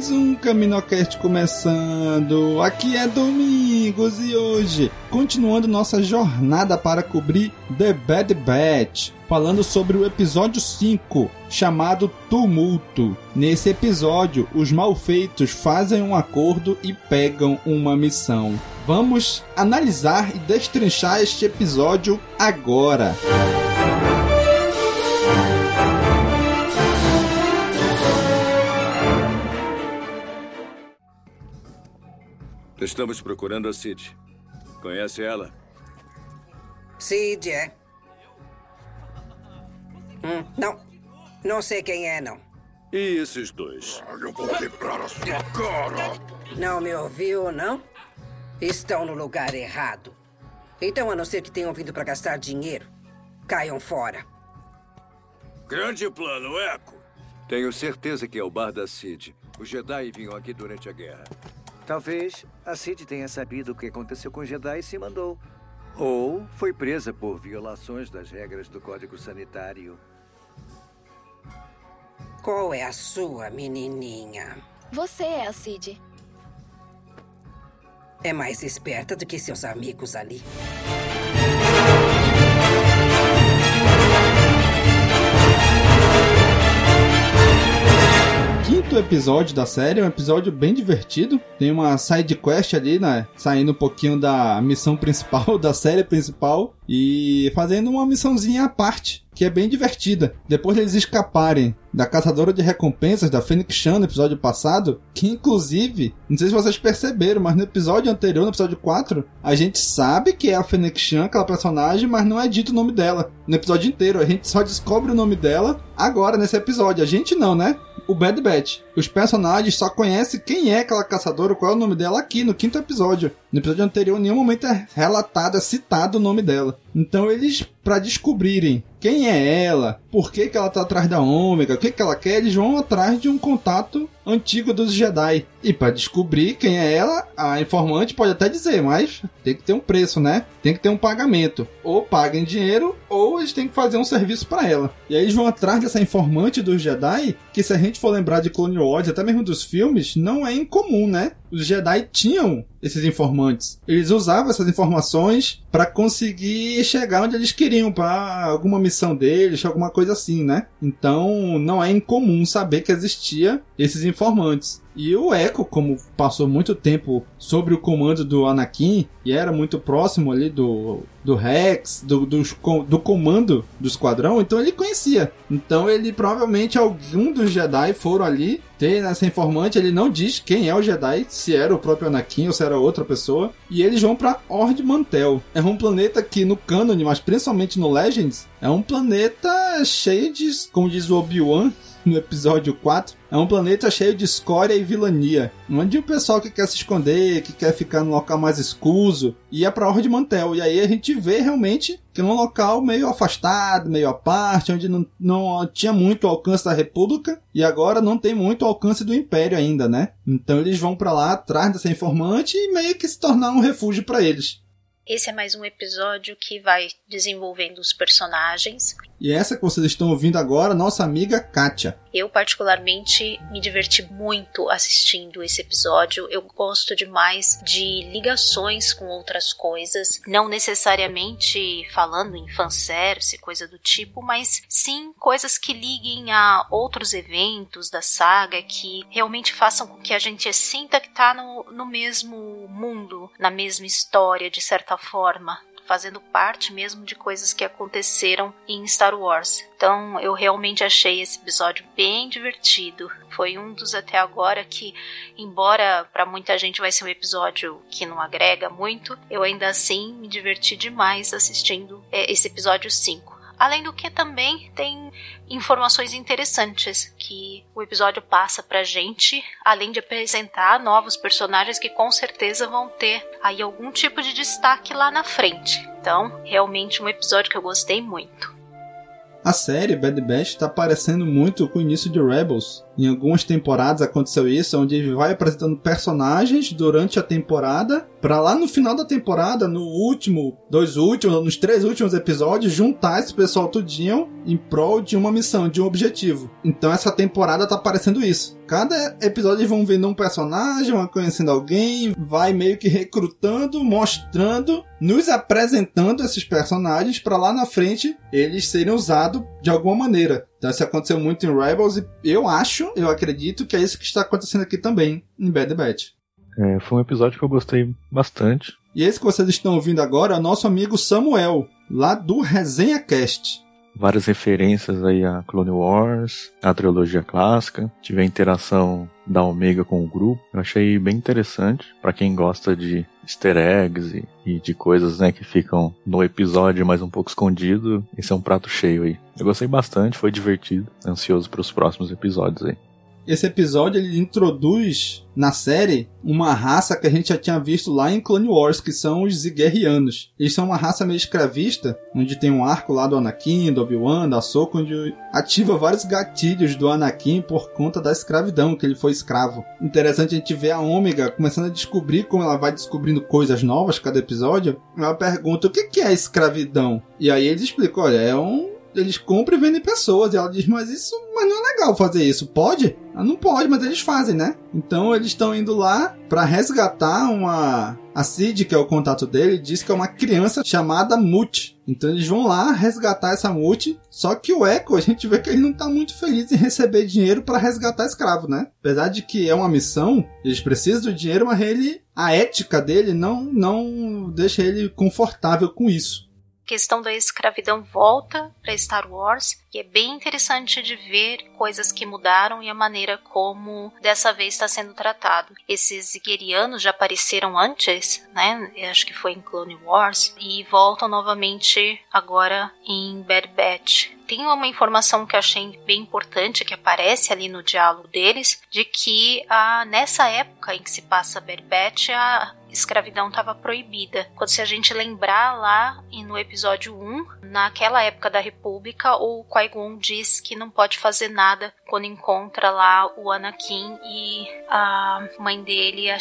Mais um Caminocast começando. Aqui é Domingos e hoje, continuando nossa jornada para cobrir The Bad Batch, falando sobre o episódio 5, chamado Tumulto. Nesse episódio, os malfeitos fazem um acordo e pegam uma missão. Vamos analisar e destrinchar este episódio agora. Estamos procurando a Cid. Conhece ela? Cid, é? Hum, não. Não sei quem é, não. E esses dois? Eu vou quebrar a sua cara! Não me ouviu, não? Estão no lugar errado. Então, a não ser que tenham vindo para gastar dinheiro, caiam fora. Grande plano, Eco. Tenho certeza que é o bar da Cid. Os Jedi vinham aqui durante a guerra. Talvez a Cid tenha sabido o que aconteceu com Jedi e se mandou. Ou foi presa por violações das regras do Código Sanitário. Qual é a sua, menininha? Você é a Cid. É mais esperta do que seus amigos ali. Quinto episódio da série, é um episódio bem divertido. Tem uma side quest ali, né? Saindo um pouquinho da missão principal, da série principal, e fazendo uma missãozinha à parte, que é bem divertida. Depois deles escaparem da caçadora de recompensas da Phoenix Chan no episódio passado, que inclusive, não sei se vocês perceberam, mas no episódio anterior, no episódio 4, a gente sabe que é a Phoenix Chan, aquela personagem, mas não é dito o nome dela. No episódio inteiro, a gente só descobre o nome dela agora nesse episódio. A gente não, né? O Bad Batch. Os personagens só conhecem quem é aquela caçadora, qual é o nome dela aqui no quinto episódio. No episódio anterior, em nenhum momento é relatado, é citado o nome dela. Então eles, para descobrirem quem é ela, por que, que ela tá atrás da Ômega, o que, que ela quer, eles vão atrás de um contato antigo dos Jedi. E para descobrir quem é ela, a informante pode até dizer, mas tem que ter um preço, né? Tem que ter um pagamento. Ou paguem dinheiro, ou eles têm que fazer um serviço para ela. E aí eles vão atrás dessa informante dos Jedi, que se a gente for lembrar de Clone Wars, até mesmo dos filmes, não é incomum, né? Os Jedi tinham esses informantes. Eles usavam essas informações para conseguir chegar onde eles queriam, para alguma missão deles, alguma coisa assim, né? Então não é incomum saber que existia esses informantes. E o Echo, como passou muito tempo sobre o comando do Anakin e era muito próximo ali do, do Rex, do, do, do comando do esquadrão, então ele conhecia. Então ele provavelmente algum dos Jedi foram ali ter essa informante. Ele não diz quem é o Jedi, se era o próprio Anakin ou se era outra pessoa. E eles vão para Ord Mantel. É um planeta que no canon, mas principalmente no Legends, é um planeta cheio de, como diz o Obi-Wan, no episódio 4, é um planeta cheio de escória e vilania, onde o pessoal que quer se esconder, que quer ficar no local mais escuso, ia pra Ordem Mantel. E aí a gente vê realmente que é um local meio afastado, meio à parte, onde não, não tinha muito alcance da República e agora não tem muito alcance do Império ainda, né? Então eles vão para lá atrás dessa informante e meio que se tornar um refúgio para eles. Esse é mais um episódio que vai desenvolvendo os personagens. E essa que vocês estão ouvindo agora, nossa amiga Kátia. Eu, particularmente, me diverti muito assistindo esse episódio. Eu gosto demais de ligações com outras coisas, não necessariamente falando em fanservice, coisa do tipo, mas sim coisas que liguem a outros eventos da saga que realmente façam com que a gente sinta que tá no, no mesmo mundo, na mesma história, de certa forma fazendo parte mesmo de coisas que aconteceram em Star Wars. Então eu realmente achei esse episódio bem divertido. Foi um dos até agora que, embora para muita gente vai ser um episódio que não agrega muito, eu ainda assim me diverti demais assistindo é, esse episódio 5. Além do que também tem informações interessantes que o episódio passa pra gente, além de apresentar novos personagens que com certeza vão ter aí algum tipo de destaque lá na frente. Então, realmente um episódio que eu gostei muito. A série Bad Batch está parecendo muito com o início de Rebels. Em algumas temporadas aconteceu isso, onde ele vai apresentando personagens durante a temporada, para lá no final da temporada, no último, dois últimos, nos três últimos episódios, juntar esse pessoal tudinho em prol de uma missão, de um objetivo. Então essa temporada tá parecendo isso. Cada episódio vão vendo um personagem, vão conhecendo alguém, vai meio que recrutando, mostrando, nos apresentando esses personagens para lá na frente eles serem usados de alguma maneira. Então isso aconteceu muito em Rebels e eu acho, eu acredito que é isso que está acontecendo aqui também em Bad Batch. É, foi um episódio que eu gostei bastante. E esse que vocês estão ouvindo agora é o nosso amigo Samuel, lá do Resenha Cast várias referências aí a Clone Wars, a trilogia clássica, tive a interação da Omega com o grupo. Eu achei bem interessante para quem gosta de easter eggs e, e, de coisas né, que ficam no episódio mais um pouco escondido. Esse é um prato cheio aí. Eu gostei bastante, foi divertido. Ansioso para os próximos episódios aí. Esse episódio ele introduz na série uma raça que a gente já tinha visto lá em Clone Wars, que são os Ziguerrianos. Eles são uma raça meio escravista, onde tem um arco lá do Anakin, do Obi-Wan, da Ahsoka, onde ativa vários gatilhos do Anakin por conta da escravidão, que ele foi escravo. Interessante a gente ver a Ômega começando a descobrir como ela vai descobrindo coisas novas cada episódio. Ela pergunta o que é escravidão? E aí eles explicam, olha, é um eles compram e vendem pessoas. E ela diz, mas isso mas não é legal fazer isso. Pode? Ela não pode, mas eles fazem, né? Então eles estão indo lá para resgatar uma. A Cid, que é o contato dele, diz que é uma criança chamada Mut. Então eles vão lá resgatar essa Mut. Só que o Echo, a gente vê que ele não tá muito feliz em receber dinheiro para resgatar escravo, né? Apesar de que é uma missão, eles precisam do dinheiro, mas ele. A ética dele não, não deixa ele confortável com isso questão da escravidão volta para Star Wars e é bem interessante de ver coisas que mudaram e a maneira como dessa vez está sendo tratado. Esses Ziguerianos já apareceram antes, né? Eu acho que foi em Clone Wars e voltam novamente agora em Bad Batch. Tem uma informação que eu achei bem importante que aparece ali no diálogo deles, de que ah, nessa época em que se passa Batch, a escravidão estava proibida. Quando se a gente lembrar lá no episódio 1, naquela época da República, o Qui-Gon diz que não pode fazer nada quando encontra lá o Anakin e a mãe dele, a,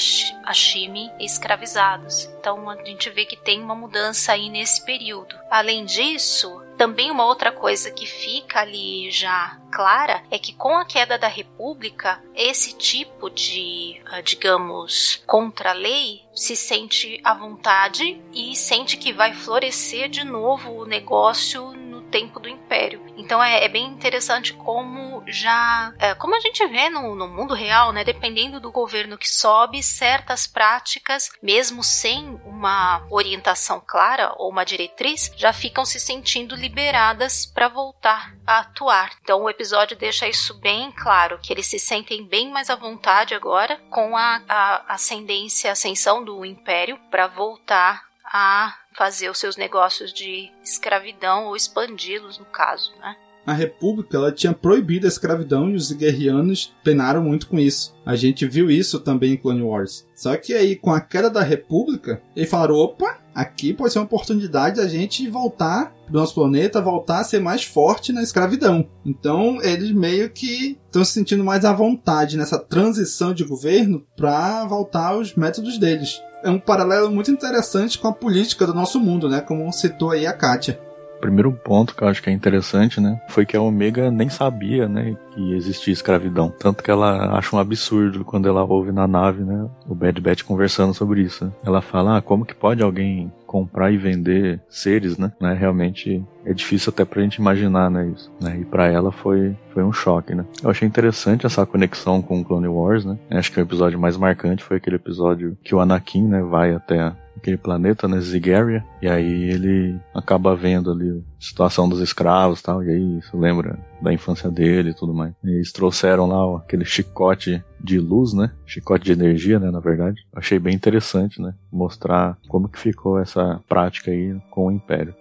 Shimi, escravizados. Então a gente vê que tem uma mudança aí nesse período. Além disso, também uma outra coisa que fica ali já clara é que com a queda da República, esse tipo de, ah, digamos, contra-lei se sente à vontade e sente que vai florescer de novo o negócio tempo do Império. Então é, é bem interessante como já. É, como a gente vê no, no mundo real, né? Dependendo do governo que sobe, certas práticas, mesmo sem uma orientação clara ou uma diretriz, já ficam se sentindo liberadas para voltar a atuar. Então o episódio deixa isso bem claro, que eles se sentem bem mais à vontade agora com a, a ascendência, a ascensão do Império para voltar a fazer os seus negócios de escravidão ou expandi-los, no caso, né? A República ela tinha proibido a escravidão e os guerrianos penaram muito com isso. A gente viu isso também em Clone Wars. Só que aí, com a queda da República, eles falaram: opa, aqui pode ser uma oportunidade da gente voltar do nosso planeta, voltar a ser mais forte na escravidão. Então, eles meio que estão se sentindo mais à vontade nessa transição de governo para voltar aos métodos deles é um paralelo muito interessante com a política do nosso mundo, né? Como citou aí a Kátia. Primeiro ponto que eu acho que é interessante, né, foi que a Omega nem sabia, né, que existia escravidão. Tanto que ela acha um absurdo quando ela ouve na nave, né, o Bad Batch conversando sobre isso. Ela fala, ah, como que pode alguém comprar e vender seres, né? né? Realmente é difícil até pra gente imaginar, né, isso. Né? E para ela foi, foi um choque, né? Eu achei interessante essa conexão com o Clone Wars, né? Acho que o episódio mais marcante foi aquele episódio que o Anakin, né, vai até aquele planeta, né, Zigaria, e aí ele acaba vendo ali situação dos escravos e tal, e aí isso lembra da infância dele e tudo mais. E eles trouxeram lá aquele chicote de luz, né, chicote de energia, né, na verdade. Achei bem interessante, né, mostrar como que ficou essa prática aí com o Império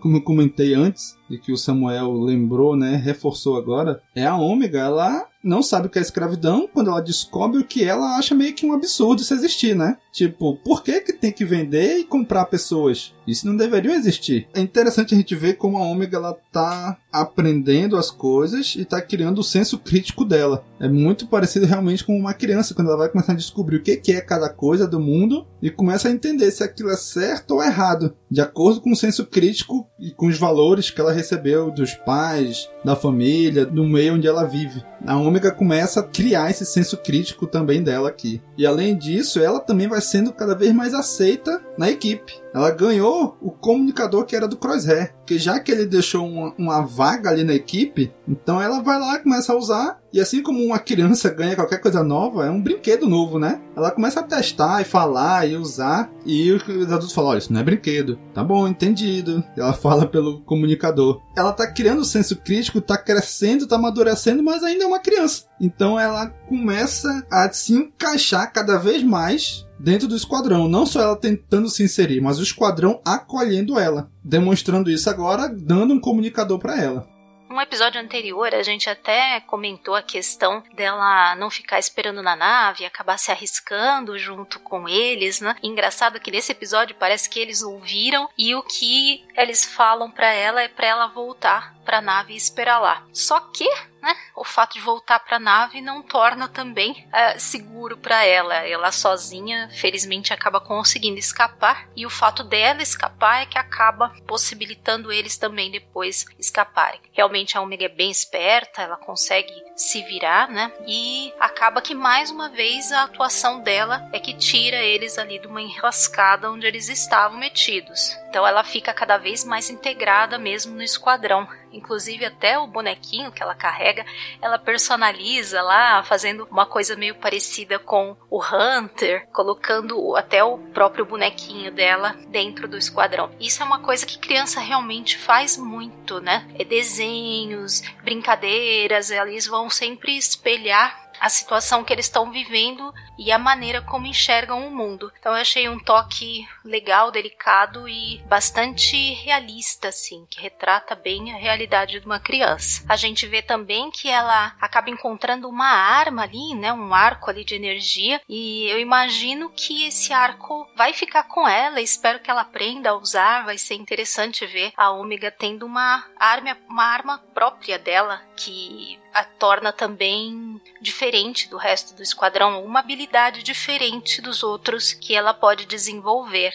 como eu comentei antes, e que o Samuel lembrou, né, reforçou agora, é a Ômega, ela não sabe o que é escravidão, quando ela descobre o que ela acha meio que um absurdo isso existir, né? Tipo, por que que tem que vender e comprar pessoas? Isso não deveria existir. É interessante a gente ver como a Ômega ela tá aprendendo as coisas e tá criando o senso crítico dela. É muito parecido realmente com uma criança quando ela vai começar a descobrir o que que é cada coisa do mundo e começa a entender se aquilo é certo ou errado, de acordo com o senso crítico e com os valores que ela recebeu dos pais, da família, do meio onde ela vive. A Ômega começa a criar esse senso crítico também dela aqui. E além disso, ela também vai sendo cada vez mais aceita na equipe. Ela ganhou o comunicador que era do Crosshair, que já que ele deixou uma, uma vaga ali na equipe, então ela vai lá começa a usar e assim como uma criança ganha qualquer coisa nova, é um brinquedo novo, né? Ela começa a testar e falar e usar. E os adultos falam: olha, isso não é brinquedo. Tá bom, entendido. Ela fala pelo comunicador. Ela tá criando o senso crítico, tá crescendo, tá amadurecendo, mas ainda uma criança. Então ela começa a se encaixar cada vez mais dentro do esquadrão. Não só ela tentando se inserir, mas o esquadrão acolhendo ela. Demonstrando isso agora, dando um comunicador para ela. Um episódio anterior, a gente até comentou a questão dela não ficar esperando na nave, acabar se arriscando junto com eles, né? Engraçado que nesse episódio parece que eles ouviram e o que eles falam para ela é para ela voltar para a nave e esperar lá. Só que né, o fato de voltar para a nave não torna também uh, seguro para ela. Ela sozinha, felizmente, acaba conseguindo escapar e o fato dela escapar é que acaba possibilitando eles também depois escaparem. Realmente a Omega é bem esperta, ela consegue se virar, né? E acaba que mais uma vez a atuação dela é que tira eles ali de uma enrascada onde eles estavam metidos. Então ela fica cada vez mais integrada mesmo no esquadrão. Inclusive até o bonequinho que ela carrega, ela personaliza lá, fazendo uma coisa meio parecida com o Hunter, colocando até o próprio bonequinho dela dentro do esquadrão. Isso é uma coisa que criança realmente faz muito, né? É desenhos, brincadeiras, eles vão sempre espelhar a situação que eles estão vivendo e a maneira como enxergam o mundo. Então eu achei um toque legal, delicado e bastante realista, assim, que retrata bem a realidade de uma criança. A gente vê também que ela acaba encontrando uma arma ali, né, um arco ali de energia, e eu imagino que esse arco vai ficar com ela. Espero que ela aprenda a usar. Vai ser interessante ver a Ômega tendo uma arma, uma arma própria dela que a torna também diferente do resto do esquadrão, uma habilidade diferente dos outros que ela pode desenvolver.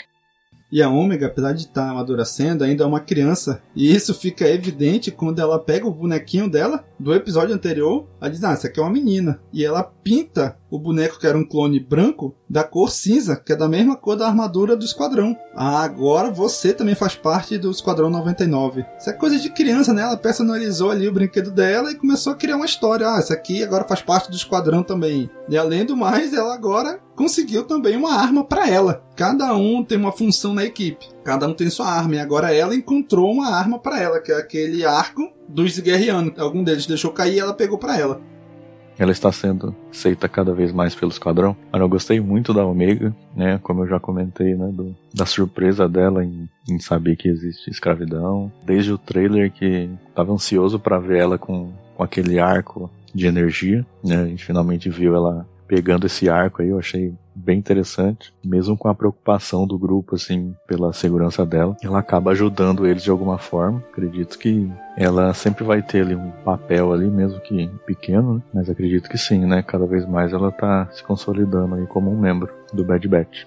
E a Ômega, apesar de estar amadurecendo, ainda é uma criança. E isso fica evidente quando ela pega o bonequinho dela, do episódio anterior, ela diz, ah, essa aqui é uma menina. E ela pinta o boneco, que era um clone branco, da cor cinza, que é da mesma cor da armadura do esquadrão. Ah, agora você também faz parte do Esquadrão 99. Isso é coisa de criança, né? Ela personalizou ali o brinquedo dela e começou a criar uma história. Ah, essa aqui agora faz parte do esquadrão também. E além do mais, ela agora conseguiu também uma arma para ela. Cada um tem uma função na equipe. Cada um tem sua arma. E agora ela encontrou uma arma para ela, que é aquele arco dos guerreanos. Algum deles deixou cair e ela pegou para ela. Ela está sendo aceita cada vez mais pelo esquadrão. Mas eu gostei muito da Omega, né? Como eu já comentei, né? Do, da surpresa dela em, em, saber que existe escravidão. Desde o trailer que estava ansioso para ver ela com, com aquele arco de energia, né? A gente finalmente viu ela pegando esse arco aí, eu achei bem interessante, mesmo com a preocupação do grupo, assim, pela segurança dela. Ela acaba ajudando eles de alguma forma. Acredito que ela sempre vai ter ali um papel ali, mesmo que pequeno, né? mas acredito que sim, né? Cada vez mais ela tá se consolidando aí como um membro do Bad Batch.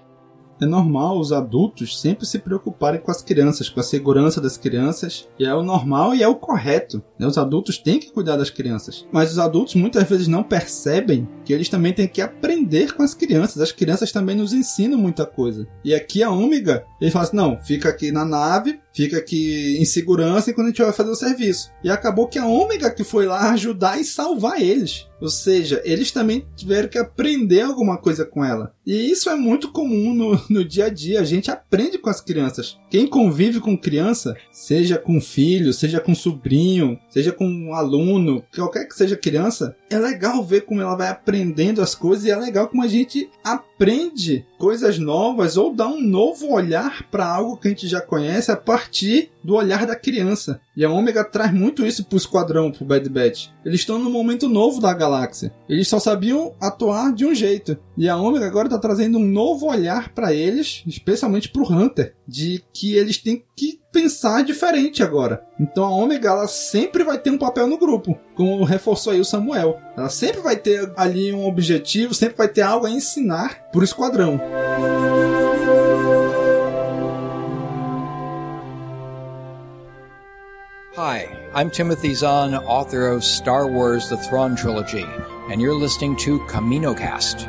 É normal os adultos sempre se preocuparem com as crianças, com a segurança das crianças, e é o normal e é o correto. Né? Os adultos têm que cuidar das crianças, mas os adultos muitas vezes não percebem que eles também têm que aprender com as crianças. As crianças também nos ensinam muita coisa. E aqui a Ômega, ele fala assim: não, fica aqui na nave, fica aqui em segurança enquanto a gente vai fazer o serviço. E acabou que a Ômega que foi lá ajudar e salvar eles. Ou seja, eles também tiveram que aprender alguma coisa com ela. E isso é muito comum no, no dia a dia. A gente aprende com as crianças. Quem convive com criança, seja com filho, seja com sobrinho, seja com um aluno, qualquer que seja criança, é legal ver como ela vai aprendendo as coisas e é legal como a gente aprende coisas novas ou dar um novo olhar para algo que a gente já conhece a partir do olhar da criança. E a Ômega traz muito isso pro esquadrão, pro Bad Batch. Eles estão num momento novo da galáxia. Eles só sabiam atuar de um jeito. E a Ômega agora tá trazendo um novo olhar para eles, especialmente pro Hunter, de que eles têm que pensar diferente agora. Então a Ômega ela sempre vai ter um papel no grupo, como reforçou aí o Samuel. Ela sempre vai ter ali um objetivo, sempre vai ter algo a ensinar pro esquadrão. Hi, I'm Timothy Zahn, author of Star Wars The Thrawn Trilogy, and you're listening to CaminoCast.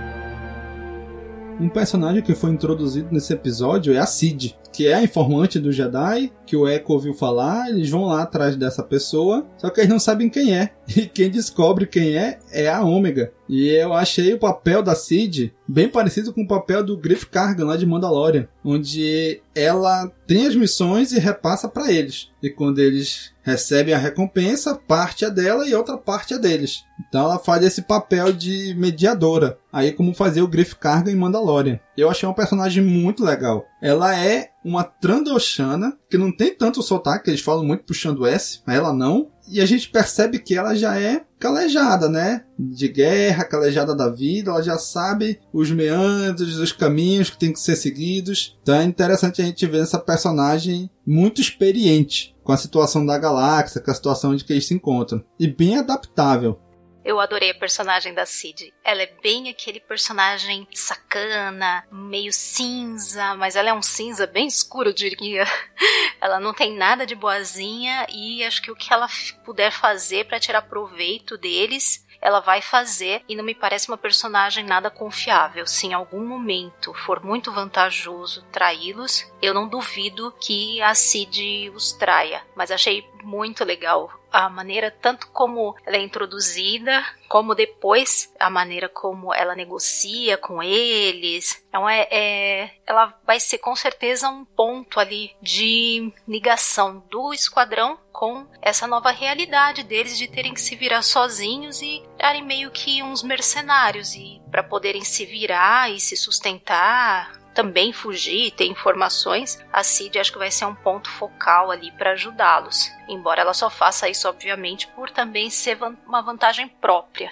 Um personagem que foi introduzido nesse episódio é a Cid, que é a informante do Jedi, que o Echo ouviu falar, eles vão lá atrás dessa pessoa, só que eles não sabem quem é. E quem descobre quem é é a Ômega. E eu achei o papel da Cid bem parecido com o papel do Griff Kargan lá de Mandalorian, onde ela tem as missões e repassa para eles. E quando eles recebem a recompensa, parte é dela e outra parte é deles. Então ela faz esse papel de mediadora, aí como fazia o Griff Kargan em Mandalorian. Eu achei um personagem muito legal. Ela é uma Trandoshana, que não tem tanto sotaque, eles falam muito puxando S, ela não. E a gente percebe que ela já é calejada, né? De guerra, calejada da vida, ela já sabe os meandros, os caminhos que tem que ser seguidos. Então é interessante a gente ver essa personagem muito experiente com a situação da galáxia, com a situação onde que eles se encontram. E bem adaptável. Eu adorei a personagem da Cid. Ela é bem aquele personagem sacana, meio cinza, mas ela é um cinza bem escuro, eu diria. Ela não tem nada de boazinha e acho que o que ela puder fazer para tirar proveito deles ela vai fazer e não me parece uma personagem nada confiável. Se em algum momento for muito vantajoso traí-los, eu não duvido que a Cid os traia. Mas achei muito legal a maneira tanto como ela é introduzida, como depois a maneira como ela negocia com eles. Então é, é, ela vai ser com certeza um ponto ali de ligação do esquadrão com essa nova realidade deles de terem que se virar sozinhos e darem meio que uns mercenários e para poderem se virar e se sustentar também fugir, ter informações, a Cid acho que vai ser um ponto focal ali para ajudá-los. Embora ela só faça isso, obviamente, por também ser uma vantagem própria.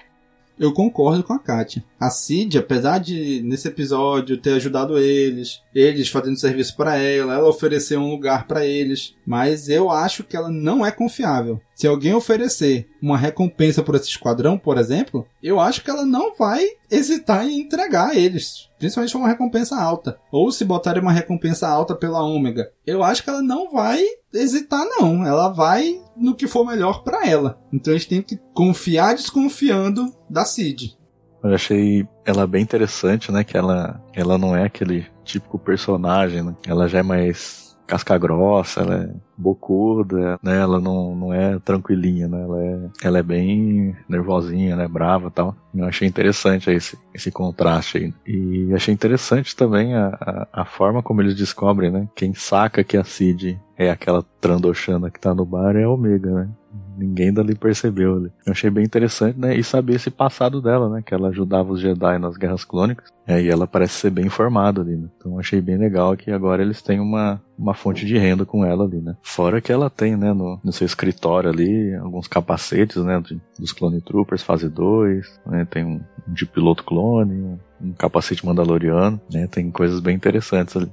Eu concordo com a Katia. A Cid, apesar de nesse episódio ter ajudado eles, eles fazendo serviço para ela, ela ofereceu um lugar para eles, mas eu acho que ela não é confiável. Se alguém oferecer uma recompensa por esse esquadrão, por exemplo, eu acho que ela não vai hesitar em entregar a eles, principalmente uma recompensa alta. Ou se botarem uma recompensa alta pela Ômega, eu acho que ela não vai hesitar não, ela vai no que for melhor para ela. Então a gente tem que confiar desconfiando da Cid. Eu achei ela bem interessante, né? Que ela, ela não é aquele típico personagem, né? Ela já é mais casca grossa, ela é bocuda, né? Ela não, não é tranquilinha, né? Ela é, ela é bem nervosinha, né? Brava tal. Eu achei interessante esse, esse contraste aí. E achei interessante também a, a, a, forma como eles descobrem, né? Quem saca que a Cid é aquela Trandoshana que tá no bar é a Omega, né? Ninguém dali percebeu. Ali. Eu achei bem interessante, né? E saber esse passado dela, né? Que ela ajudava os Jedi nas guerras clônicas. É, e ela parece ser bem informada ali, né? Então achei bem legal que agora eles têm uma, uma fonte de renda com ela ali, né? Fora que ela tem, né, no, no seu escritório ali, alguns capacetes, né, de, dos Clone Troopers fase 2, né? Tem um, de piloto clone, um, um capacete mandaloriano, né? Tem coisas bem interessantes ali.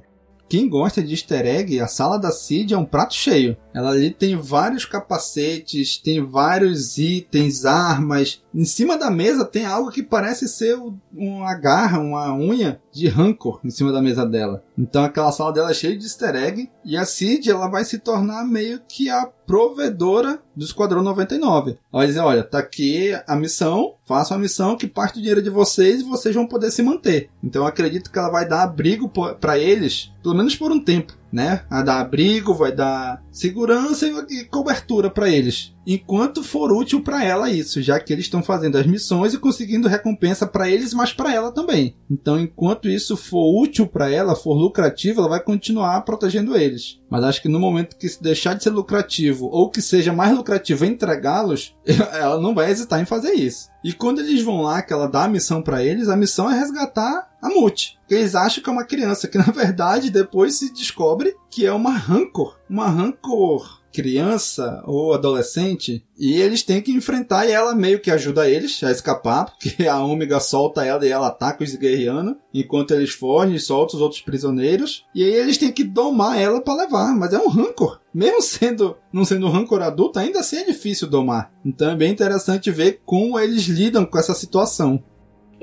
Quem gosta de easter egg, a sala da Cid é um prato cheio. Ela ali tem vários capacetes, tem vários itens, armas. Em cima da mesa tem algo que parece ser uma garra, uma unha de rancor em cima da mesa dela. Então aquela sala dela é cheia de easter egg. E a Cid ela vai se tornar meio que a provedora do Esquadrão 99. Ela vai dizer, olha, tá aqui a missão, façam a missão que parte do dinheiro de vocês e vocês vão poder se manter. Então eu acredito que ela vai dar abrigo para eles, pelo menos por um tempo né? Vai dar abrigo, vai dar segurança e cobertura para eles. enquanto for útil para ela isso, já que eles estão fazendo as missões e conseguindo recompensa para eles, mas para ela também. Então, enquanto isso for útil para ela, for lucrativo, ela vai continuar protegendo eles. Mas acho que no momento que deixar de ser lucrativo ou que seja mais lucrativo entregá-los, ela não vai hesitar em fazer isso. E quando eles vão lá, que ela dá a missão para eles, a missão é resgatar a Mute. Que eles acham que é uma criança, que na verdade depois se descobre que é uma Rancor. Uma Rancor criança ou adolescente e eles têm que enfrentar e ela meio que ajuda eles a escapar, porque a Ômega solta ela e ela ataca os guerreanos enquanto eles fogem e soltam os outros prisioneiros. E aí eles têm que domar ela para levar, mas é um rancor. Mesmo sendo não sendo um rancor adulto, ainda assim é difícil domar. Então é bem interessante ver como eles lidam com essa situação.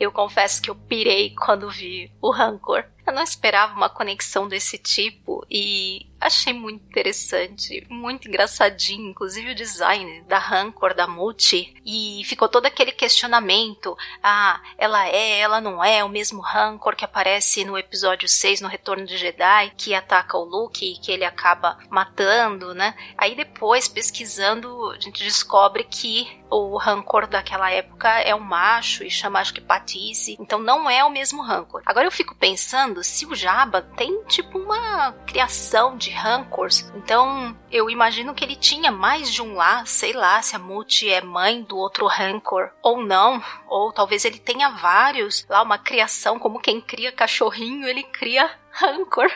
Eu confesso que eu pirei quando vi o Rancor. Eu não esperava uma conexão desse tipo e achei muito interessante, muito engraçadinho, inclusive o design da Rancor, da Multi, e ficou todo aquele questionamento, ah, ela é, ela não é o mesmo Rancor que aparece no episódio 6, no Retorno de Jedi, que ataca o Luke e que ele acaba matando, né? Aí depois, pesquisando, a gente descobre que o Rancor daquela época é um macho e chama acho que Patisse, então não é o mesmo Rancor. Agora eu fico pensando se o Jabba tem tipo uma criação de Rancors, então eu imagino que ele tinha mais de um lá, sei lá se a Muti é mãe do outro Rancor ou não, ou talvez ele tenha vários, lá uma criação como quem cria cachorrinho, ele cria Rancor.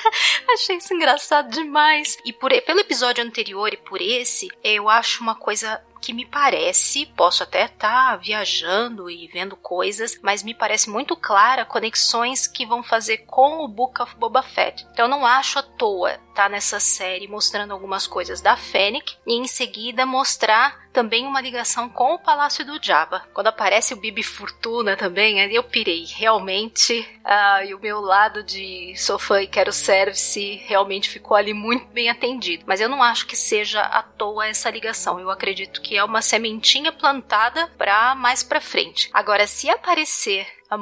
Achei isso engraçado demais. E por, pelo episódio anterior e por esse, eu acho uma coisa que me parece, posso até estar tá viajando e vendo coisas, mas me parece muito clara conexões que vão fazer com o Book of Boba Fett. Então eu não acho à toa tá nessa série mostrando algumas coisas da Fennec e em seguida mostrar também uma ligação com o Palácio do Jabba. Quando aparece o Bibi Fortuna também, eu pirei. Realmente, ah, e o meu lado de sou fã e quero service realmente ficou ali muito bem atendido. Mas eu não acho que seja à toa essa ligação. Eu acredito que é uma sementinha plantada para mais para frente. Agora, se aparecer a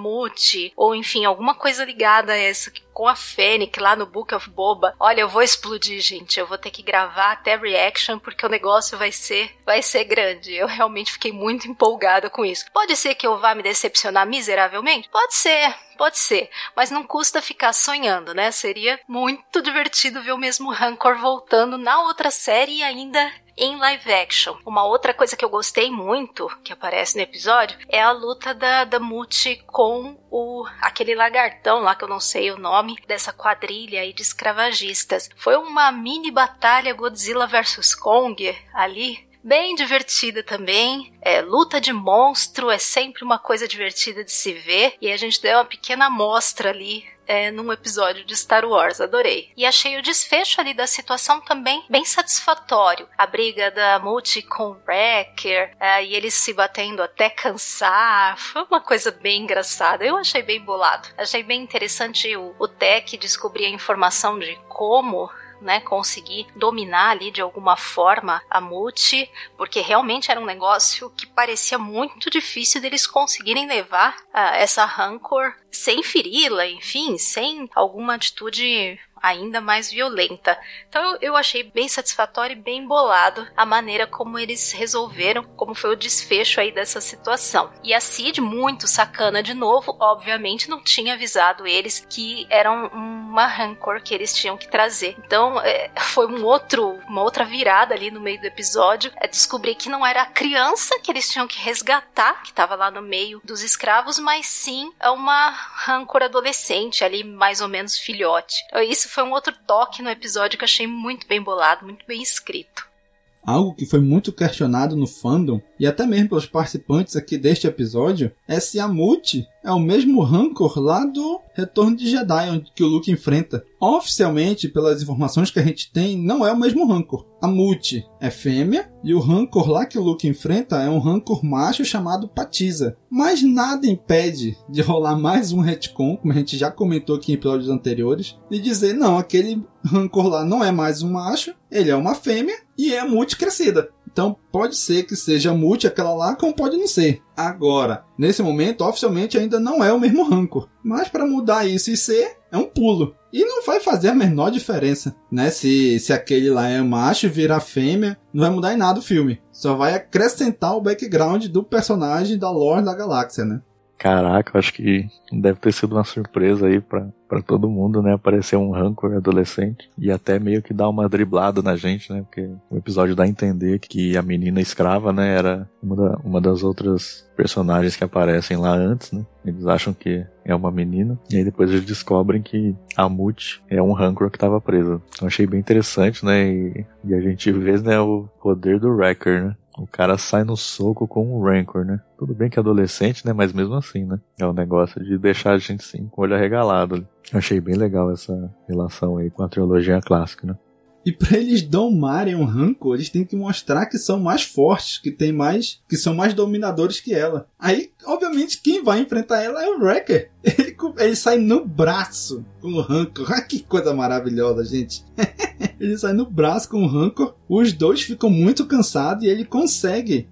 ou enfim, alguma coisa ligada a essa com a Fennec lá no Book of Boba. Olha, eu vou explodir, gente. Eu vou ter que gravar até reaction porque o negócio vai ser vai ser grande. Eu realmente fiquei muito empolgada com isso. Pode ser que eu vá me decepcionar miseravelmente? Pode ser. Pode ser, mas não custa ficar sonhando, né? Seria muito divertido ver o mesmo Rancor voltando na outra série e ainda em live action. Uma outra coisa que eu gostei muito, que aparece no episódio, é a luta da, da Muti com o aquele lagartão lá que eu não sei o nome dessa quadrilha aí de escravagistas. Foi uma mini batalha Godzilla vs Kong ali bem divertida também. É, luta de monstro é sempre uma coisa divertida de se ver. E a gente deu uma pequena amostra ali é, num episódio de Star Wars, adorei. E achei o desfecho ali da situação também bem satisfatório. A briga da Multi com o Wrecker, é, e eles se batendo até cansar, foi uma coisa bem engraçada. Eu achei bem bolado. Achei bem interessante o, o Tech descobrir a informação de como né, conseguir dominar ali de alguma forma a Multi, porque realmente era um negócio que parecia muito difícil deles conseguirem levar uh, essa Rancor sem feri-la, enfim, sem alguma atitude ainda mais violenta. Então eu achei bem satisfatório e bem bolado a maneira como eles resolveram, como foi o desfecho aí dessa situação. E a Cid, muito sacana de novo, obviamente não tinha avisado eles que eram uma rancor que eles tinham que trazer. Então é, foi um outro, uma outra virada ali no meio do episódio, é descobrir que não era a criança que eles tinham que resgatar, que estava lá no meio dos escravos, mas sim uma rancor adolescente ali, mais ou menos filhote. Então, isso foi um outro toque no episódio que eu achei muito bem bolado, muito bem escrito. Algo que foi muito questionado no fandom e até mesmo pelos participantes aqui deste episódio é se a Multi é o mesmo Rancor lá do Retorno de Jedi, onde que o Luke enfrenta. Oficialmente, pelas informações que a gente tem, não é o mesmo Rancor. A Multi é fêmea e o Rancor lá que o Luke enfrenta é um Rancor macho chamado Patiza. Mas nada impede de rolar mais um retcon, como a gente já comentou aqui em episódios anteriores, e dizer não, aquele Rancor lá não é mais um macho, ele é uma fêmea e é multi crescida. Então pode ser que seja multi aquela lá, como pode não ser. Agora, nesse momento, oficialmente ainda não é o mesmo Rancor. Mas para mudar isso e ser, é um pulo. E não vai fazer a menor diferença, né? Se, se aquele lá é macho virar fêmea, não vai mudar em nada o filme. Só vai acrescentar o background do personagem da lore da galáxia, né? Caraca, acho que deve ter sido uma surpresa aí pra, pra todo mundo, né? Aparecer um rancor adolescente e até meio que dar uma driblada na gente, né? Porque o episódio dá a entender que a menina escrava, né? Era uma, da, uma das outras personagens que aparecem lá antes, né? Eles acham que é uma menina e aí depois eles descobrem que a Mut é um rancor que estava presa. Então achei bem interessante, né? E, e a gente vê, né, o poder do Wrecker, né? O cara sai no soco com um Rancor, né? Tudo bem que é adolescente, né? Mas mesmo assim, né? É um negócio de deixar a gente sim com o olho arregalado. Eu achei bem legal essa relação aí com a trilogia clássica, né? E para eles domarem um rancor, eles têm que mostrar que são mais fortes, que tem mais, que são mais dominadores que ela. Aí, obviamente, quem vai enfrentar ela é o Wrecker. Ele, ele sai no braço com o rancor. Ah, que coisa maravilhosa, gente. ele sai no braço com o rancor. Os dois ficam muito cansados e ele consegue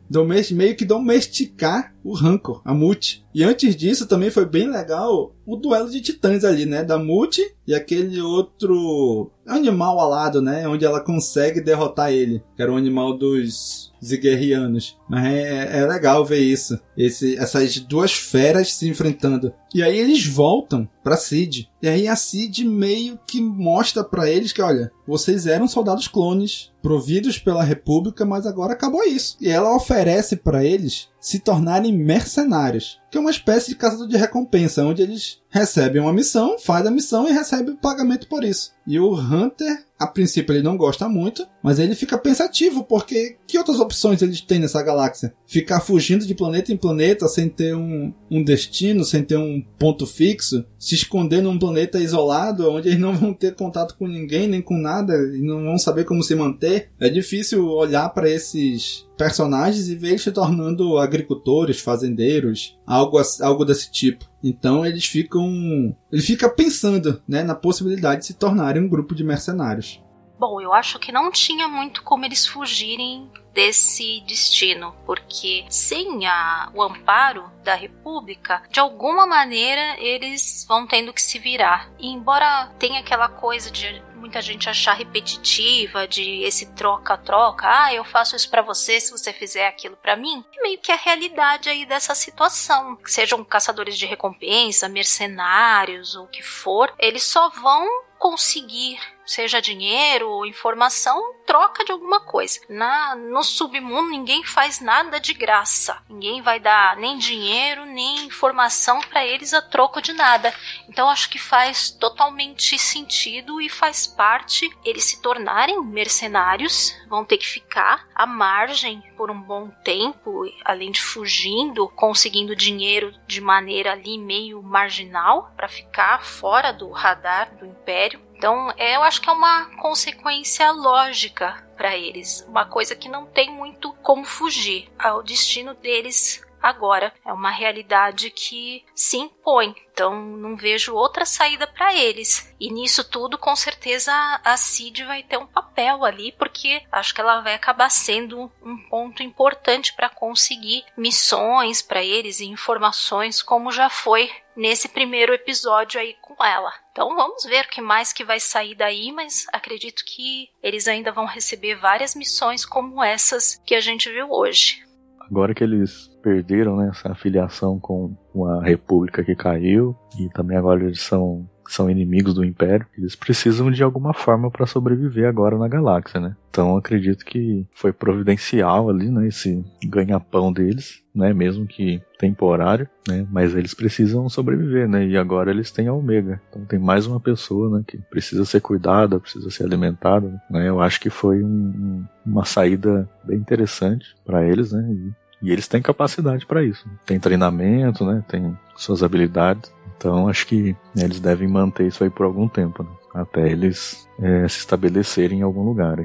meio que domesticar o rancor, a Mute. E antes disso também foi bem legal o duelo de titãs ali, né? Da Mute e aquele outro animal alado, né? Onde ela consegue derrotar ele. Que era o animal dos ziguerrianos. Mas é, é, legal ver isso. Esse, essas duas feras se enfrentando. E aí eles voltam pra Cid. E aí a Cid meio que mostra para eles que, olha, vocês eram soldados clones, providos pela República, mas agora acabou isso. E ela oferece para eles se tornarem mercenários, que é uma espécie de caçador de recompensa, onde eles recebem uma missão, faz a missão e recebe pagamento por isso. E o Hunter, a princípio ele não gosta muito, mas ele fica pensativo porque que outras opções eles têm nessa galáxia? Ficar fugindo de planeta em planeta sem ter um, um destino, sem ter um ponto fixo, se esconder num planeta isolado onde eles não vão ter contato com ninguém nem com nada e não vão saber como se manter. É difícil olhar para esses personagens e ver eles se tornando agricultores, fazendeiros, algo, algo desse tipo. Então eles ficam. Ele fica pensando né, na possibilidade de se tornarem um grupo de mercenários. Bom, eu acho que não tinha muito como eles fugirem desse destino, porque sem a, o amparo da República, de alguma maneira eles vão tendo que se virar. E embora tenha aquela coisa de muita gente achar repetitiva de esse troca-troca, ah, eu faço isso para você se você fizer aquilo para mim, é meio que a realidade aí dessa situação. Sejam caçadores de recompensa, mercenários, ou o que for, eles só vão conseguir seja dinheiro ou informação, troca de alguma coisa. Na, no submundo ninguém faz nada de graça. Ninguém vai dar nem dinheiro, nem informação para eles a troco de nada. Então acho que faz totalmente sentido e faz parte eles se tornarem mercenários, vão ter que ficar à margem por um bom tempo, além de fugindo, conseguindo dinheiro de maneira ali meio marginal para ficar fora do radar do império. Então, é, eu acho que é uma consequência lógica para eles, uma coisa que não tem muito como fugir ao destino deles agora. É uma realidade que se impõe. Então não vejo outra saída para eles. E nisso tudo, com certeza, a Cid vai ter um papel ali, porque acho que ela vai acabar sendo um ponto importante para conseguir missões para eles e informações, como já foi nesse primeiro episódio aí com ela. Então vamos ver o que mais que vai sair daí, mas acredito que eles ainda vão receber várias missões como essas que a gente viu hoje. Agora que eles perderam né, essa afiliação com a república que caiu e também agora eles são são inimigos do Império, eles precisam de alguma forma para sobreviver agora na galáxia, né? Então acredito que foi providencial ali, né, esse ganha-pão deles, né, mesmo que temporário, né, mas eles precisam sobreviver, né? E agora eles têm a Omega. Então tem mais uma pessoa, né, que precisa ser cuidada, precisa ser alimentada, né? Eu acho que foi um, uma saída bem interessante para eles, né? E e eles têm capacidade para isso. Tem treinamento, né? Tem suas habilidades. Então acho que eles devem manter isso aí por algum tempo, né? até eles é, se estabelecerem em algum lugar.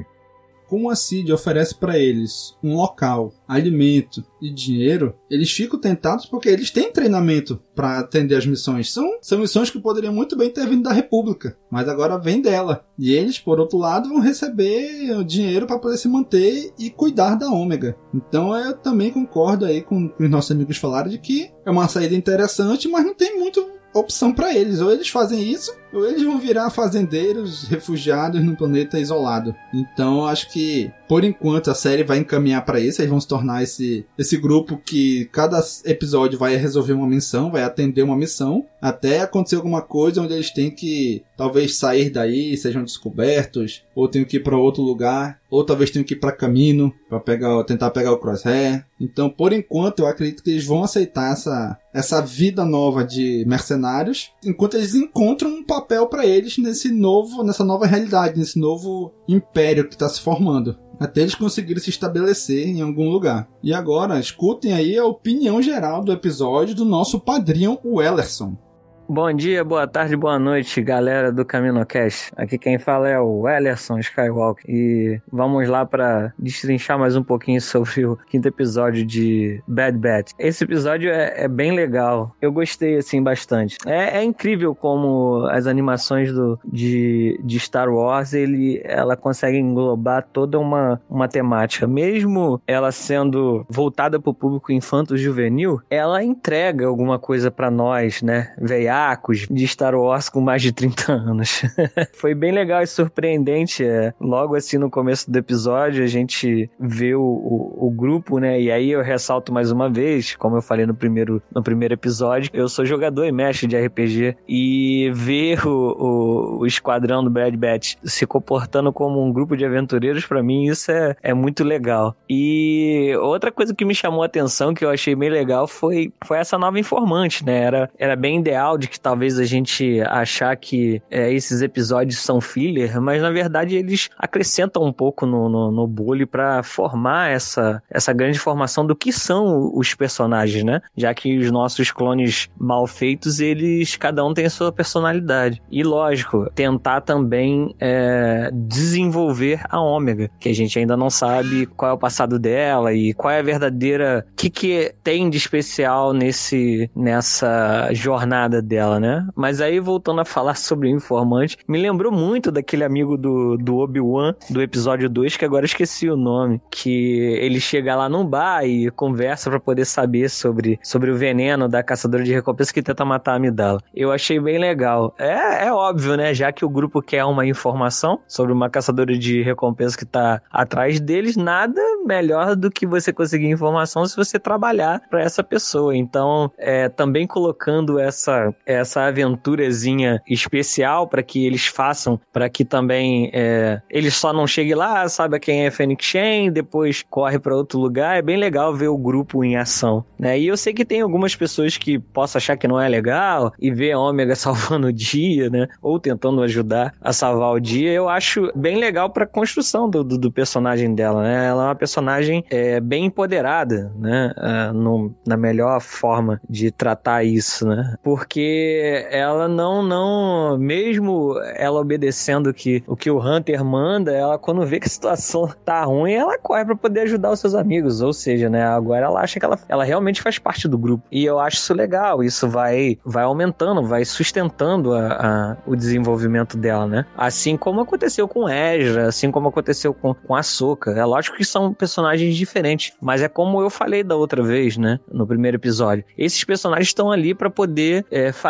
Como a CID oferece para eles um local, alimento e dinheiro, eles ficam tentados porque eles têm treinamento para atender as missões. São, são missões que poderiam muito bem ter vindo da República, mas agora vem dela. E eles, por outro lado, vão receber dinheiro para poder se manter e cuidar da Ômega. Então eu também concordo aí com, os nossos amigos falaram de que é uma saída interessante, mas não tem muito opção para eles. Ou eles fazem isso, eles vão virar fazendeiros refugiados num planeta isolado. Então acho que por enquanto a série vai encaminhar para isso, eles vão se tornar esse, esse grupo que cada episódio vai resolver uma missão, vai atender uma missão, até acontecer alguma coisa onde eles têm que talvez sair daí, sejam descobertos, ou tenham que ir para outro lugar, ou talvez tenham que ir para caminho para pegar, tentar pegar o crosshair. Então, por enquanto, eu acredito que eles vão aceitar essa essa vida nova de mercenários, enquanto eles encontram um papel para eles nesse novo, nessa nova realidade, nesse novo império que está se formando até eles conseguirem se estabelecer em algum lugar. E agora, escutem aí a opinião geral do episódio do nosso padrinho, o Ellerson. Bom dia, boa tarde, boa noite, galera do CaminoCast. Aqui quem fala é o Ellerson Skywalker e vamos lá para destrinchar mais um pouquinho sobre o quinto episódio de Bad Batch. Esse episódio é, é bem legal, eu gostei assim bastante. É, é, incrível como as animações do, de, de Star Wars ele, ela consegue englobar toda uma, uma temática, mesmo ela sendo voltada para o público infanto-juvenil, ela entrega alguma coisa para nós, né? Veia de Star Wars com mais de 30 anos. Foi bem legal e surpreendente. É. Logo assim no começo do episódio, a gente vê o, o, o, grupo, né? E aí eu ressalto mais uma vez, como eu falei no primeiro, no primeiro episódio, eu sou jogador e mestre de RPG. E ver o, o, o esquadrão do Bad Batch se comportando como um grupo de aventureiros, para mim, isso é, é muito legal. E outra coisa que me chamou a atenção, que eu achei bem legal, foi, foi essa nova informante, né? Era, era bem ideal de que talvez a gente achar que é, esses episódios são filler, mas na verdade eles acrescentam um pouco no, no, no bolo para formar essa, essa grande formação do que são os personagens, né? Já que os nossos clones mal feitos, eles cada um tem a sua personalidade. E lógico, tentar também é, desenvolver a Ômega, que a gente ainda não sabe qual é o passado dela e qual é a verdadeira. O que, que tem de especial nesse, nessa jornada dela dela, né? Mas aí, voltando a falar sobre o informante, me lembrou muito daquele amigo do, do Obi-Wan, do episódio 2, que agora esqueci o nome, que ele chega lá num bar e conversa para poder saber sobre, sobre o veneno da caçadora de recompensa que tenta matar a Amidala. Eu achei bem legal. É, é óbvio, né? Já que o grupo quer uma informação sobre uma caçadora de recompensa que tá atrás deles, nada melhor do que você conseguir informação se você trabalhar para essa pessoa. Então, é, também colocando essa essa aventurazinha especial para que eles façam, para que também é, eles só não cheguem lá, saiba quem é Fênix Shen, depois corre para outro lugar. É bem legal ver o grupo em ação, né? E eu sei que tem algumas pessoas que possam achar que não é legal e ver a Ômega salvando o dia, né? Ou tentando ajudar a salvar o dia. Eu acho bem legal para construção do, do, do, personagem dela, né? Ela é uma personagem é, bem empoderada, né? Uh, no, na melhor forma de tratar isso, né? Porque ela não, não, mesmo ela obedecendo que, o que o Hunter manda, ela quando vê que a situação tá ruim, ela corre para poder ajudar os seus amigos. Ou seja, né, agora ela acha que ela, ela realmente faz parte do grupo. E eu acho isso legal, isso vai, vai aumentando, vai sustentando a, a, o desenvolvimento dela, né? Assim como aconteceu com Ezra, assim como aconteceu com, com a Soka. É lógico que são personagens diferentes, mas é como eu falei da outra vez, né, no primeiro episódio. Esses personagens estão ali para poder é, fazer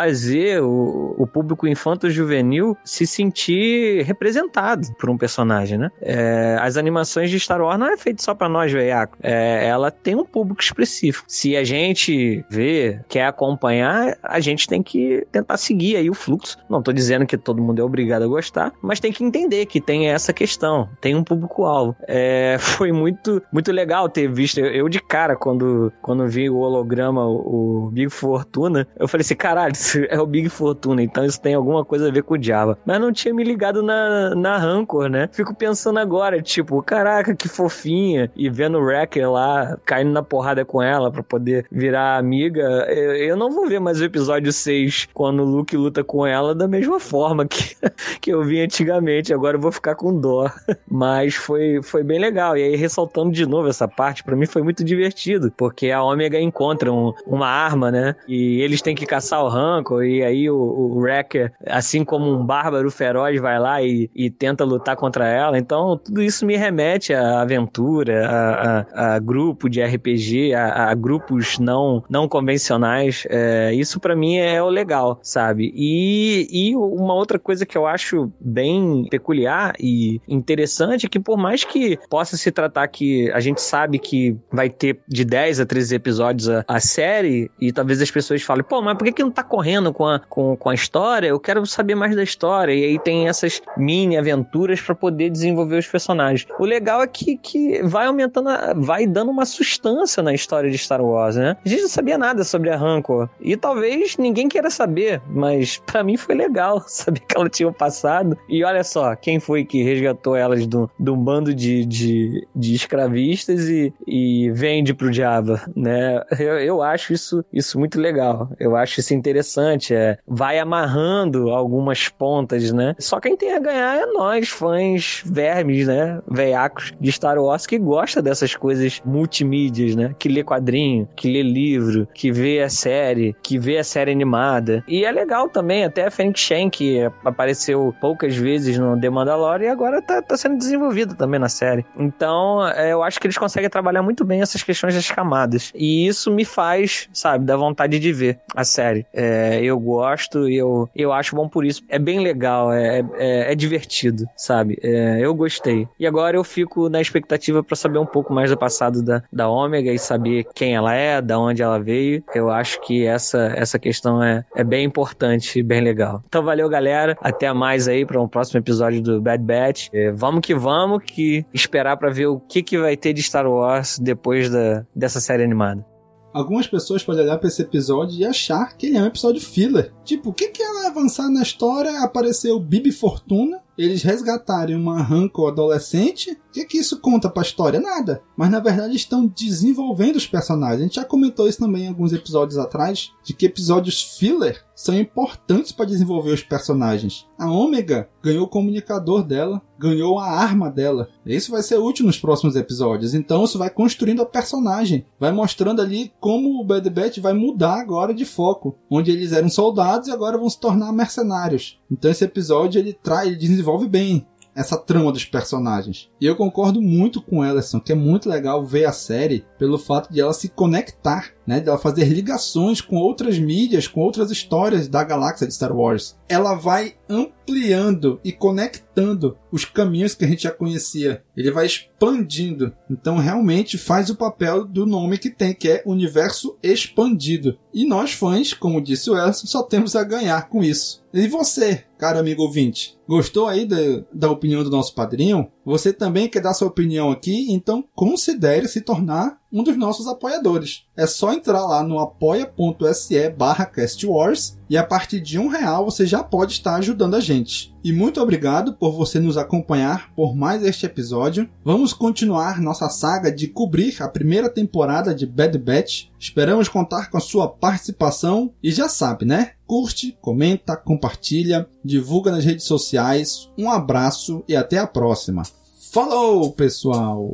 o, o público infanto-juvenil se sentir representado por um personagem, né? É, as animações de Star Wars não é feito só para nós, veiaco. É, ela tem um público específico. Se a gente vê, quer acompanhar, a gente tem que tentar seguir aí o fluxo. Não tô dizendo que todo mundo é obrigado a gostar, mas tem que entender que tem essa questão, tem um público-alvo. É, foi muito, muito legal ter visto. Eu, de cara, quando, quando vi o holograma, o Big Fortuna, eu falei assim: caralho, é o Big Fortuna, então isso tem alguma coisa a ver com o Java. Mas não tinha me ligado na, na Rancor, né? Fico pensando agora, tipo, caraca, que fofinha. E vendo o Wrecker lá, caindo na porrada com ela pra poder virar amiga. Eu, eu não vou ver mais o episódio 6 quando o Luke luta com ela da mesma forma que, que eu vi antigamente. Agora eu vou ficar com dó. Mas foi, foi bem legal. E aí, ressaltando de novo essa parte, para mim foi muito divertido. Porque a Ômega encontra um, uma arma, né? E eles têm que caçar o Han Rancor, e aí o, o Wrecker, assim como um bárbaro feroz, vai lá e, e tenta lutar contra ela. Então, tudo isso me remete à aventura, a, a, a grupo de RPG, a, a, grupos não, não convencionais. É, isso para mim é o legal, sabe? E, e uma outra coisa que eu acho bem peculiar e interessante é que, por mais que possa se tratar que a gente sabe que vai ter de 10 a 13 episódios a, série, e talvez as pessoas falem, pô, mas por que, que não tá correndo com a, com, com a história? Eu quero saber mais da história. E aí tem essas mini aventuras para poder desenvolver os personagens. O legal é que, que vai aumentando, a, vai dando uma sustância na história de Star Wars, né? A gente não sabia nada sobre a Rancor. E talvez ninguém queira saber, mas para mim foi legal saber que ela tinha passado. E olha só, quem foi que resgatou elas de um bando de, de, de escravistas e, e vende pro diabo, né? Eu, eu acho isso, isso muito legal. Eu acho isso interessante. É, vai amarrando algumas pontas, né? Só quem tem a ganhar é nós, fãs vermes, né? Veiacos de Star Wars que gosta dessas coisas multimídias, né? Que lê quadrinho, que lê livro, que vê a série, que vê a série animada. E é legal também, até a Fennec Shen, que apareceu poucas vezes no The Mandalorian e agora tá, tá sendo desenvolvida também na série. Então, é, eu acho que eles conseguem trabalhar muito bem essas questões das camadas. E isso me faz, sabe, dar vontade de ver a série. É, eu gosto e eu, eu acho bom por isso. É bem legal, é, é, é divertido, sabe? É, eu gostei. E agora eu fico na expectativa para saber um pouco mais do passado da, da Ômega e saber quem ela é, da onde ela veio. Eu acho que essa, essa questão é, é bem importante e bem legal. Então valeu, galera. Até mais aí para um próximo episódio do Bad Batch. É, vamos que vamos, que esperar para ver o que, que vai ter de Star Wars depois da, dessa série animada. Algumas pessoas podem olhar para esse episódio e achar que ele é um episódio filler. Tipo, o que, que ela avançar na história? Apareceu Bibi Fortuna, eles resgatarem uma Rancor adolescente, o que, que isso conta pra história? Nada. Mas na verdade estão desenvolvendo os personagens. A gente já comentou isso também em alguns episódios atrás, de que episódios filler são importantes para desenvolver os personagens. A Ômega ganhou o comunicador dela, ganhou a arma dela. Isso vai ser útil nos próximos episódios. Então isso vai construindo a personagem, vai mostrando ali como o Bad Batch vai mudar agora de foco, onde eles eram soldados e agora vão se tornar mercenários. Então esse episódio ele traz, ele desenvolve bem essa trama dos personagens. E eu concordo muito com Ellison, que é muito legal ver a série pelo fato de ela se conectar, né, de ela fazer ligações com outras mídias, com outras histórias da galáxia de Star Wars. Ela vai ampliando e conectando os caminhos que a gente já conhecia. Ele vai expandindo. Então realmente faz o papel do nome que tem, que é universo expandido. E nós fãs, como disse o Elson, só temos a ganhar com isso. E você, caro amigo ouvinte, gostou aí da, da opinião do nosso padrinho? Você também quer dar sua opinião aqui? Então considere se tornar um dos nossos apoiadores. É só entrar lá no apoia.se barra castwars e a partir de um real você já pode estar ajudando a gente. E muito obrigado por você nos acompanhar por mais este episódio. Vamos continuar nossa saga de cobrir a primeira temporada de Bad Batch. Esperamos contar com a sua participação e já sabe, né? Curte, comenta, compartilha, divulga nas redes sociais. Um abraço e até a próxima. Falou, pessoal!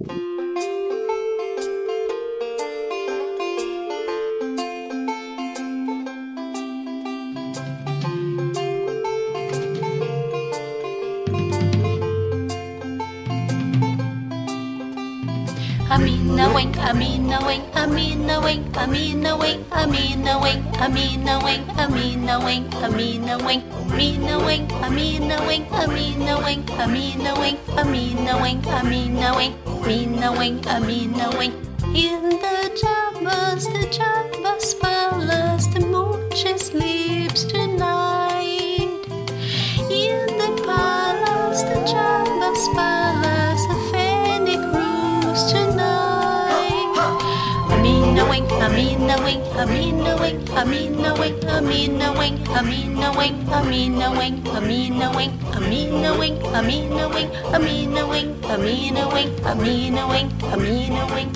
Amina wink, Amina wink, Amina wink, Amina wink, Amina wink, Amina wink, Amina wink, Amina wink. Amina wink, Amina wink, Amina wink, Amina wink, Amina wink, Amina wink, Amina wink, Amina wink. In the jammers, the jammers. Amina wing, Amina wing, Amina wing, Amina wing, Amina wing, Amina wing, Amina wing, Amina wing, Amina wing, Amina wing, Amina wing, Amina wing, Amina wing.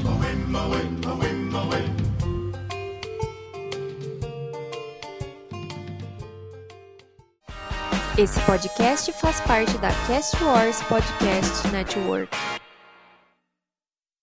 Esse podcast faz parte da Cast Wars Podcast Network.